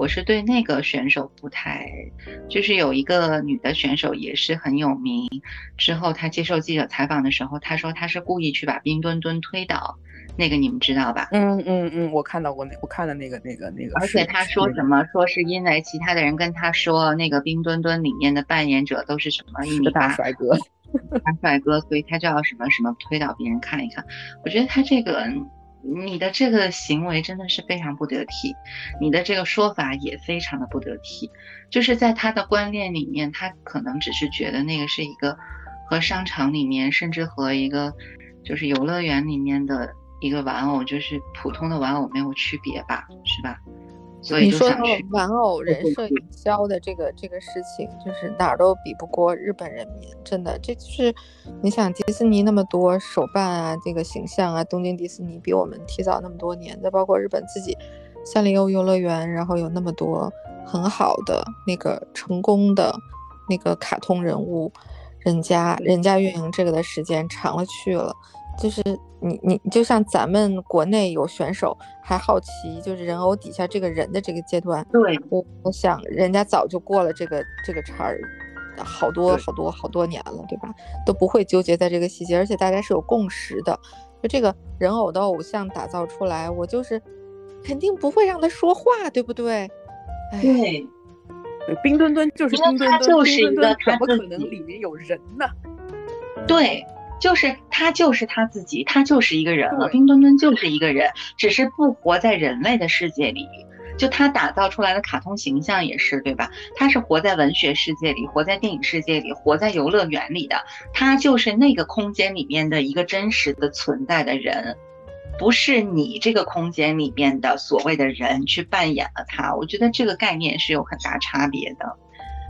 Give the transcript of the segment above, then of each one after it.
我是对那个选手不太，就是有一个女的选手也是很有名，之后她接受记者采访的时候，她说她是故意去把冰墩墩推倒，那个你们知道吧？嗯嗯嗯，我看到过那，我看了那个那个那个。而且她说什么？说是因为其他的人跟她说，那个冰墩墩里面的扮演者都是什么一米大帅哥，大帅哥，所以他就要什么什么推倒别人看一看。我觉得他这个。你的这个行为真的是非常不得体，你的这个说法也非常的不得体。就是在他的观念里面，他可能只是觉得那个是一个和商场里面，甚至和一个就是游乐园里面的一个玩偶，就是普通的玩偶没有区别吧，是吧？你说玩偶人设营销的这个这个事情，就是哪儿都比不过日本人民，真的，这就是你想迪士尼那么多手办啊，这个形象啊，东京迪士尼比我们提早那么多年，再包括日本自己三丽鸥游乐园，然后有那么多很好的那个成功的那个卡通人物，人家人家运营这个的时间长了去了。就是你你就像咱们国内有选手还好奇，就是人偶底下这个人的这个阶段，对我我想人家早就过了这个这个茬儿，好多好多好多年了，对吧？都不会纠结在这个细节，而且大家是有共识的，就这个人偶的偶像打造出来，我就是肯定不会让他说话，对不对？对，冰墩墩就是冰墩墩，就是一个，怎么可能里面有人呢？对。就是他，就是他自己，他就是一个人了。冰墩墩就是一个人，只是不活在人类的世界里。就他打造出来的卡通形象也是，对吧？他是活在文学世界里，活在电影世界里，活在游乐园里的。他就是那个空间里面的一个真实的存在的人，不是你这个空间里面的所谓的人去扮演了他。我觉得这个概念是有很大差别的。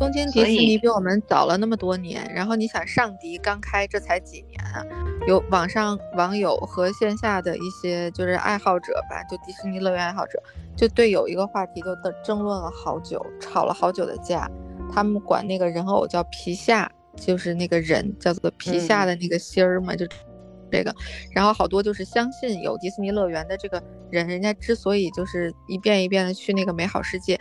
东京迪士尼比我们早了那么多年，然后你想上迪刚开这才几年啊？有网上网友和线下的一些就是爱好者吧，就迪士尼乐园爱好者，就对有一个话题就争争论了好久，吵了好久的架。他们管那个人偶叫皮下，就是那个人叫做皮下的那个心儿嘛，就这个。然后好多就是相信有迪士尼乐园的这个人，人家之所以就是一遍一遍的去那个美好世界，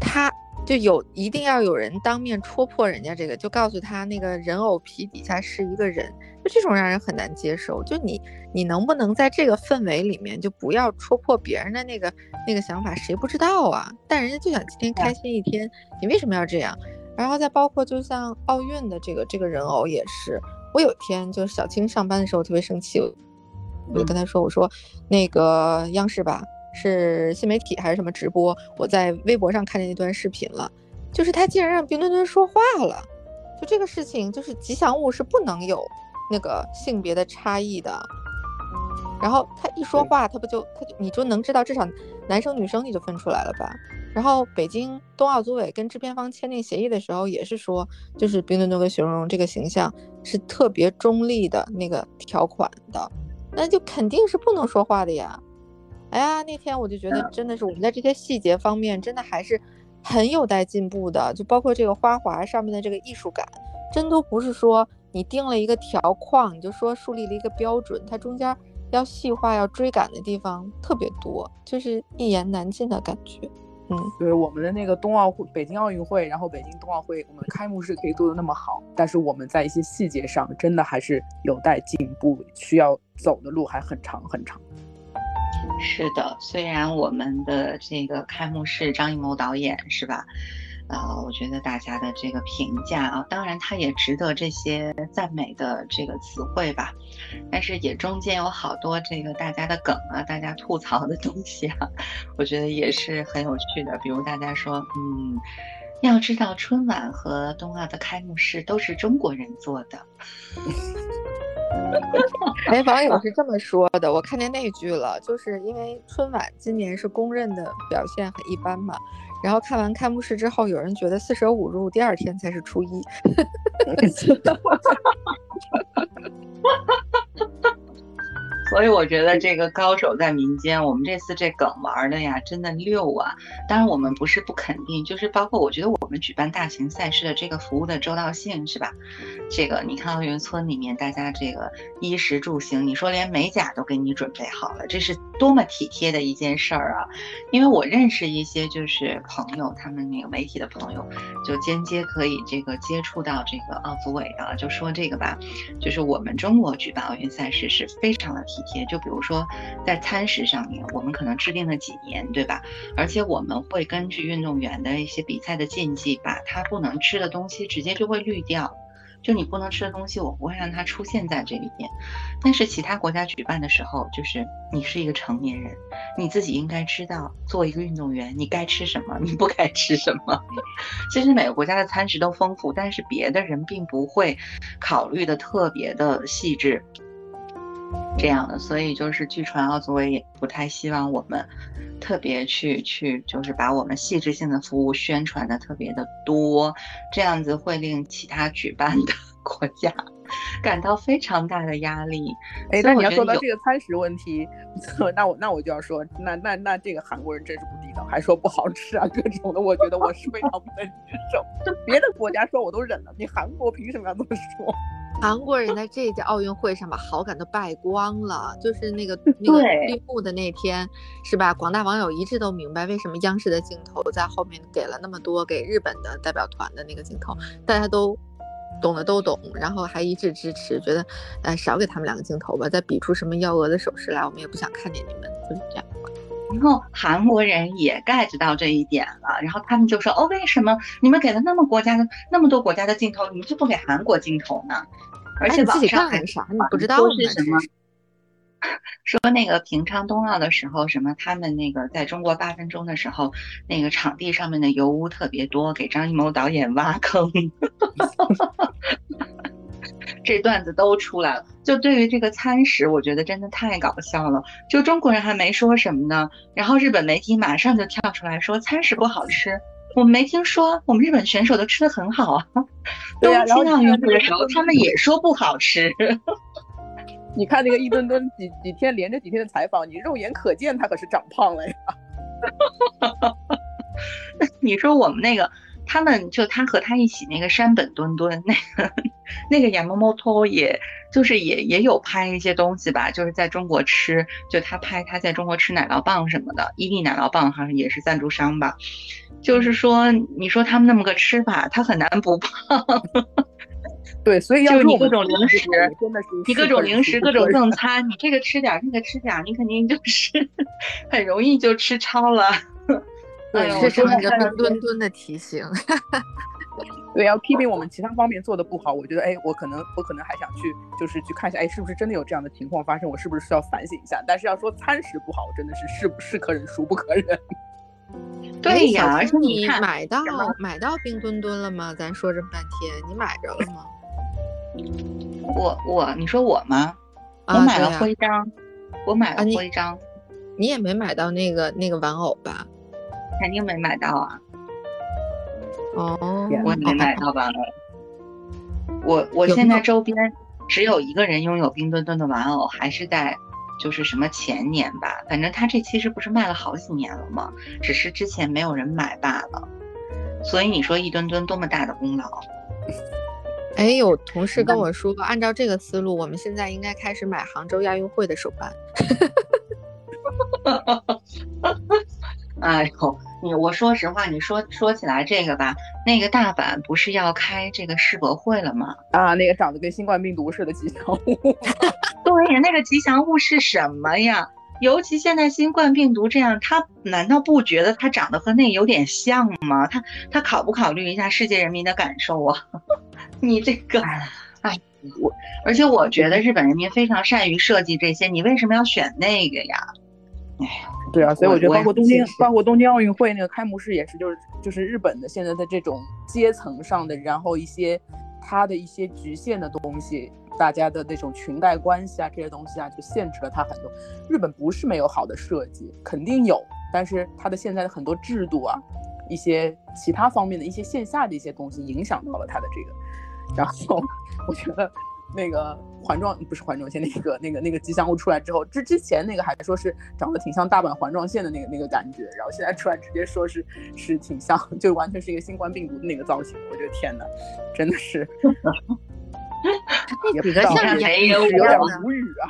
他。就有一定要有人当面戳破人家这个，就告诉他那个人偶皮底下是一个人，就这种让人很难接受。就你你能不能在这个氛围里面就不要戳破别人的那个那个想法？谁不知道啊？但人家就想今天开心一天，你为什么要这样？然后再包括就像奥运的这个这个人偶也是，我有一天就是小青上班的时候特别生气，我就跟他说，我说那个央视吧。是新媒体还是什么直播？我在微博上看见那段视频了，就是他竟然让冰墩墩说话了，就这个事情，就是吉祥物是不能有那个性别的差异的。然后他一说话，他不就他就你就能知道至少男生女生你就分出来了吧？然后北京冬奥组委跟制片方签订协议的时候也是说，就是冰墩墩跟雪容融这个形象是特别中立的那个条款的，那就肯定是不能说话的呀。哎呀，那天我就觉得真的是我们在这些细节方面真的还是很有待进步的，就包括这个花滑上面的这个艺术感，真都不是说你定了一个条框，你就说树立了一个标准，它中间要细化、要追赶的地方特别多，就是一言难尽的感觉。嗯，对，我们的那个冬奥会、北京奥运会，然后北京冬奥会，我们的开幕式可以做的那么好，但是我们在一些细节上真的还是有待进步，需要走的路还很长很长。是的，虽然我们的这个开幕式张艺谋导演是吧？呃，我觉得大家的这个评价啊，当然他也值得这些赞美的这个词汇吧，但是也中间有好多这个大家的梗啊，大家吐槽的东西啊，我觉得也是很有趣的。比如大家说，嗯，要知道春晚和冬奥的开幕式都是中国人做的。哎，网友是这么说的，我看见那句了，就是因为春晚今年是公认的表现很一般嘛，然后看完开幕式之后，有人觉得四舍五入第二天才是初一。所以我觉得这个高手在民间，我们这次这梗玩的呀，真的溜啊！当然我们不是不肯定，就是包括我觉得我们举办大型赛事的这个服务的周到性是吧？这个你看奥运村里面大家这个衣食住行，你说连美甲都给你准备好了，这是多么体贴的一件事儿啊！因为我认识一些就是朋友，他们那个媒体的朋友，就间接可以这个接触到这个奥组委的，就说这个吧，就是我们中国举办奥运赛事是非常的贴。就比如说在餐食上面，我们可能制定了几年，对吧？而且我们会根据运动员的一些比赛的禁忌，把他不能吃的东西直接就会滤掉。就你不能吃的东西，我不会让它出现在这里面。但是其他国家举办的时候，就是你是一个成年人，你自己应该知道，作为一个运动员，你该吃什么，你不该吃什么。其实每个国家的餐食都丰富，但是别的人并不会考虑的特别的细致。这样的，所以就是据传奥组委也不太希望我们特别去去，就是把我们细致性的服务宣传的特别的多，这样子会令其他举办的国家感到非常大的压力。哎，那你要说到这个餐食问题，那我那我就要说，那那那这个韩国人真是不地道，还说不好吃啊，各种的，我觉得我是非常不能接受。就别的国家说我都忍了，你韩国凭什么要这么说？韩国人在这届奥运会上把好感都败光了，就是那个那个闭幕的那天，是吧？广大网友一致都明白为什么央视的镜头在后面给了那么多给日本的代表团的那个镜头，大家都懂的都懂，然后还一致支持，觉得呃少给他们两个镜头吧，再比出什么幺蛾子手势来，我们也不想看见你们，就是这样。然后韩国人也 get 到这一点了，然后他们就说：“哦，为什么你们给了那么国家的那么多国家的镜头，你们就不给韩国镜头呢？”而且网上还啥？你不知道是什么？说那个平昌冬奥的时候，什么他们那个在中国八分钟的时候，那个场地上面的油污特别多，给张艺谋导演挖坑。这段子都出来了。就对于这个餐食，我觉得真的太搞笑了。就中国人还没说什么呢，然后日本媒体马上就跳出来说餐食不好吃。我们没听说，我们日本选手都吃的很好啊。对呀，东京奥运会的时候，他们也说不好吃。你看那个一吨吨几 几天连着几天的采访，你肉眼可见他可是长胖了呀。你说我们那个。他们就他和他一起那个山本墩墩，那个那个杨猫猫托，也就是也也有拍一些东西吧，就是在中国吃，就他拍他在中国吃奶酪棒什么的，伊利奶酪棒好像也是赞助商吧。就是说，你说他们那么个吃法，他很难不胖。对，所以要你各种零食，真的是你各种零食、各种赠餐，你这个吃点，那个吃点，你肯定就 是很容易就吃超了。对，这是一个冰墩墩的提醒。对，要批评我们其他方面做的不好，我觉得，哎，我可能，我可能还想去，就是去看一下，哎，是不是真的有这样的情况发生？我是不是需要反省一下？但是要说餐食不好，真的是是是可忍，孰不可忍。对呀，而且你买到买到冰墩墩了吗？咱说这么半天，你买着了吗？我我，你说我吗？我买了徽章，我买了徽章。你也没买到那个那个玩偶吧？肯定没买到啊！哦，我没买到吧？我我现在周边只有一个人拥有冰墩墩的玩偶，还是在就是什么前年吧。反正他这其实不是卖了好几年了吗？只是之前没有人买罢了。所以你说一墩墩多么大的功劳？哎，有同事跟我说，按照这个思路，我们现在应该开始买杭州亚运会的手办。哎呦！你我说实话，你说说起来这个吧，那个大阪不是要开这个世博会了吗？啊，那个长得跟新冠病毒似的吉祥物。对呀，那个吉祥物是什么呀？尤其现在新冠病毒这样，他难道不觉得他长得和那有点像吗？他他考不考虑一下世界人民的感受啊？你这个，哎，我而且我觉得日本人民非常善于设计这些，你为什么要选那个呀？哎呀。对啊，所以我觉得包括东京，包括东京奥运会那个开幕式也是，就是就是日本的现在的这种阶层上的，然后一些它的一些局限的东西，大家的那种裙带关系啊，这些东西啊，就限制了他很多。日本不是没有好的设计，肯定有，但是它的现在的很多制度啊，一些其他方面的一些线下的一些东西，影响到了他的这个。然后我觉得。那个环状不是环状线，那个那个那个吉祥物出来之后，之之前那个还说是长得挺像大阪环状线的那个那个感觉，然后现在出来直接说是是挺像，就完全是一个新冠病毒的那个造型。我觉得天哪，真的是，那几个像眼睛有点无语啊。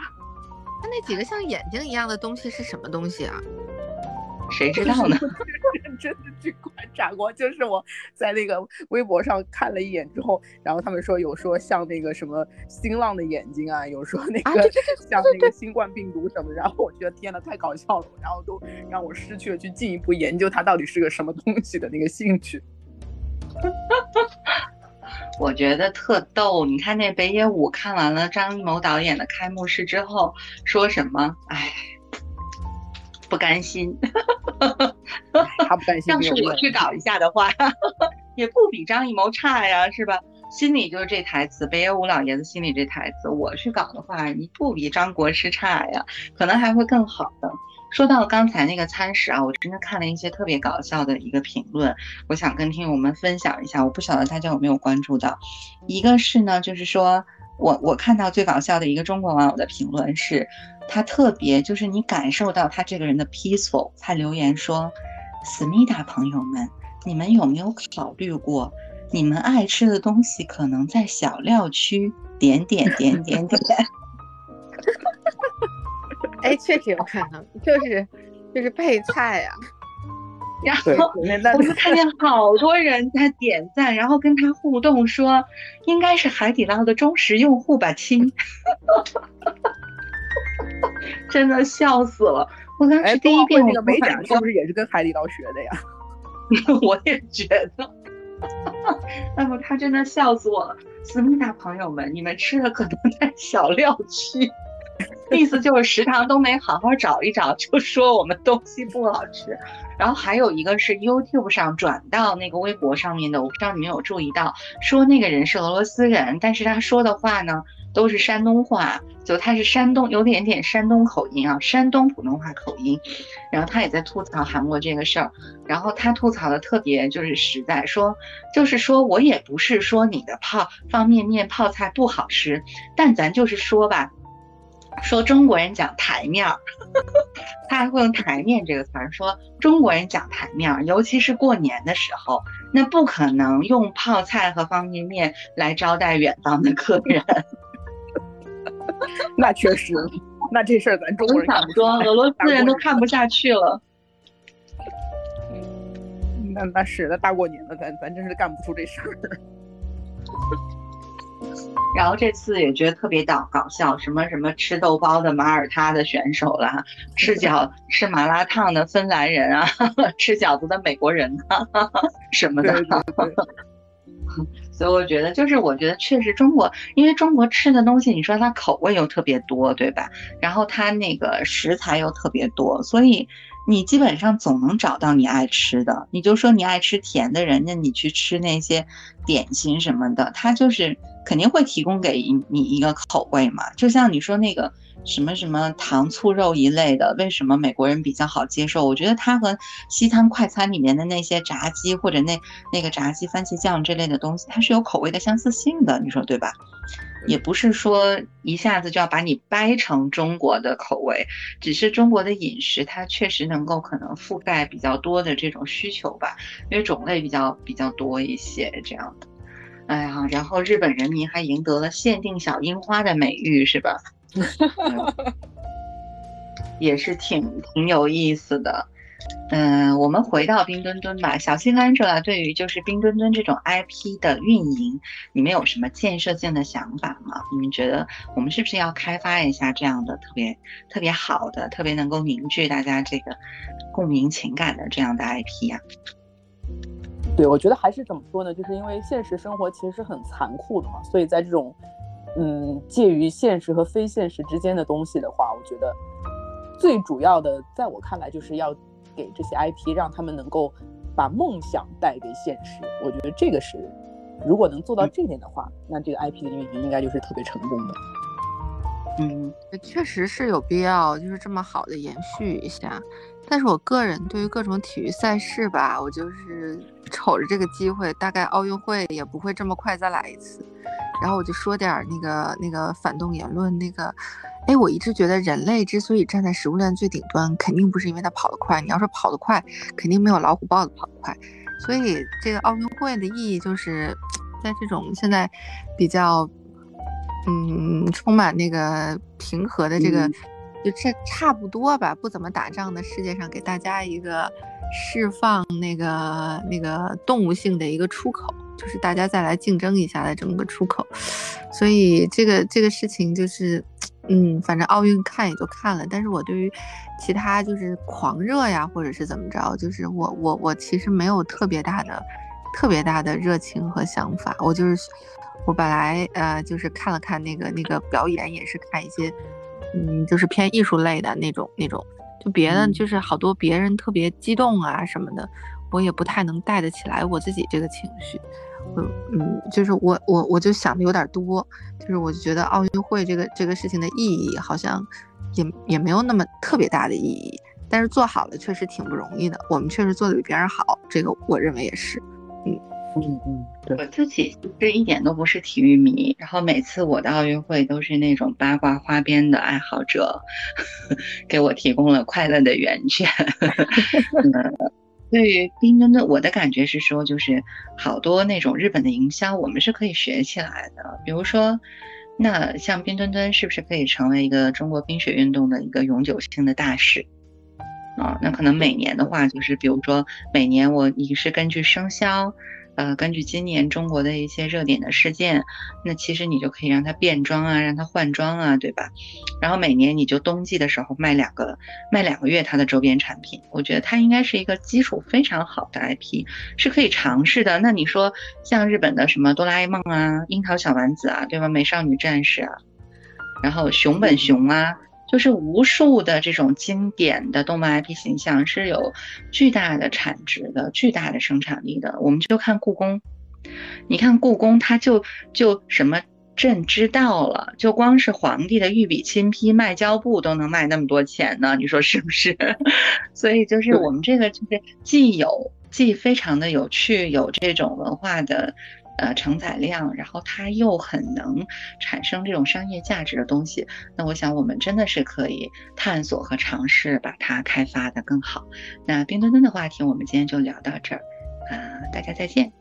他那几个像眼睛一样的东西是什么东西啊？谁知道呢？认真的去观察过，就是我在那个微博上看了一眼之后，然后他们说有说像那个什么新浪的眼睛啊，有说那个像那个新冠病毒什么，然后我觉得天呐，太搞笑了，然后都让我失去了去进一步研究它到底是个什么东西的那个兴趣。我觉得特逗，你看那北野武看完了张艺谋导演的开幕式之后说什么？哎。不甘心，他不甘心。要是我去搞一下的话，也不比张艺谋差呀，是吧？心里就是这台词，北野武老爷子心里这台词，我去搞的话，你不比张国师差呀，可能还会更好的。说到刚才那个餐食啊，我真的看了一些特别搞笑的一个评论，我想跟听友们分享一下，我不晓得大家有没有关注到。一个是呢，就是说我我看到最搞笑的一个中国网友的评论是。他特别就是你感受到他这个人的 peaceful。他留言说：“思密达朋友们，你们有没有考虑过，你们爱吃的东西可能在小料区点点点点点。” 哎，确实有可能，就是就是配菜呀。然后我就看见好多人在点赞，然后跟他互动说：“应该是海底捞的忠实用户吧，亲。”真的笑死了！我当时第一遍那个美甲是不是也是跟海底捞学的呀？我也觉得。那么他真的笑死我了！思密达朋友们，你们吃的可能在小料区，意思就是食堂都没好好找一找，就说我们东西不好吃。然后还有一个是 YouTube 上转到那个微博上面的，我不知道你们有注意到，说那个人是俄罗斯人，但是他说的话呢？都是山东话，就他是山东，有点点山东口音啊，山东普通话口音。然后他也在吐槽韩国这个事儿，然后他吐槽的特别就是实在，说就是说我也不是说你的泡方便面泡菜不好吃，但咱就是说吧，说中国人讲台面儿，他还会用台面这个词儿，说中国人讲台面儿，尤其是过年的时候，那不可能用泡菜和方便面来招待远方的客人。那确实，那这事儿咱中国人想说，俄罗斯人都看不下去了。那那是，那大过年的，咱咱真是干不出这事儿。然后这次也觉得特别搞搞笑，什么什么吃豆包的马耳他的选手啦，吃饺 吃麻辣烫的芬兰人啊，吃饺子的美国人啊，什么的。所以我觉得，就是我觉得确实中国，因为中国吃的东西，你说它口味又特别多，对吧？然后它那个食材又特别多，所以你基本上总能找到你爱吃的。你就说你爱吃甜的人，家你去吃那些点心什么的，它就是肯定会提供给你一个口味嘛。就像你说那个。什么什么糖醋肉一类的，为什么美国人比较好接受？我觉得它和西餐快餐里面的那些炸鸡或者那那个炸鸡番茄酱这类的东西，它是有口味的相似性的，你说对吧？也不是说一下子就要把你掰成中国的口味，只是中国的饮食它确实能够可能覆盖比较多的这种需求吧，因为种类比较比较多一些这样的。哎呀，然后日本人民还赢得了限定小樱花的美誉，是吧？也是挺挺有意思的，嗯，我们回到冰墩墩吧，小新 Angela 对于就是冰墩墩这种 IP 的运营，你们有什么建设性的想法吗？你们觉得我们是不是要开发一下这样的特别特别好的、特别能够凝聚大家这个共鸣情感的这样的 IP 呀？对，我觉得还是怎么说呢？就是因为现实生活其实是很残酷的嘛，所以在这种。嗯，介于现实和非现实之间的东西的话，我觉得最主要的，在我看来，就是要给这些 IP 让他们能够把梦想带给现实。我觉得这个是，如果能做到这点的话，那这个 IP 的运营应该就是特别成功的。嗯，确实是有必要，就是这么好的延续一下。但是我个人对于各种体育赛事吧，我就是 瞅着这个机会，大概奥运会也不会这么快再来一次。然后我就说点那个那个反动言论，那个，哎，我一直觉得人类之所以站在食物链最顶端，肯定不是因为它跑得快。你要说跑得快，肯定没有老虎豹子跑得快。所以这个奥运会的意义就是，在这种现在比较，嗯，充满那个平和的这个，就这差不多吧，不怎么打仗的世界上，给大家一个释放那个那个动物性的一个出口。就是大家再来竞争一下的这么个出口，所以这个这个事情就是，嗯，反正奥运看也就看了，但是我对于其他就是狂热呀，或者是怎么着，就是我我我其实没有特别大的特别大的热情和想法。我就是我本来呃就是看了看那个那个表演，也是看一些嗯就是偏艺术类的那种那种，就别的就是好多别人特别激动啊什么的，我也不太能带得起来我自己这个情绪。嗯嗯，就是我我我就想的有点多，就是我就觉得奥运会这个这个事情的意义好像也也没有那么特别大的意义，但是做好了确实挺不容易的，我们确实做的比别人好，这个我认为也是。嗯嗯嗯，对我自己是一点都不是体育迷，然后每次我的奥运会都是那种八卦花边的爱好者，给我提供了快乐的源泉。对于冰墩墩，我的感觉是说，就是好多那种日本的营销，我们是可以学起来的。比如说，那像冰墩墩是不是可以成为一个中国冰雪运动的一个永久性的大使？啊，那可能每年的话，就是比如说每年我你是根据生肖。呃，根据今年中国的一些热点的事件，那其实你就可以让它变装啊，让它换装啊，对吧？然后每年你就冬季的时候卖两个，卖两个月它的周边产品，我觉得它应该是一个基础非常好的 IP，是可以尝试的。那你说像日本的什么哆啦 A 梦啊、樱桃小丸子啊，对吧？美少女战士啊，然后熊本熊啊。就是无数的这种经典的动漫 IP 形象是有巨大的产值的、巨大的生产力的。我们就看故宫，你看故宫，它就就什么朕知道了，就光是皇帝的御笔亲批、卖胶布都能卖那么多钱呢，你说是不是？所以就是我们这个就是既有既非常的有趣，有这种文化的。呃，承载量，然后它又很能产生这种商业价值的东西，那我想我们真的是可以探索和尝试把它开发的更好。那冰墩墩的话题，我们今天就聊到这儿，啊，大家再见。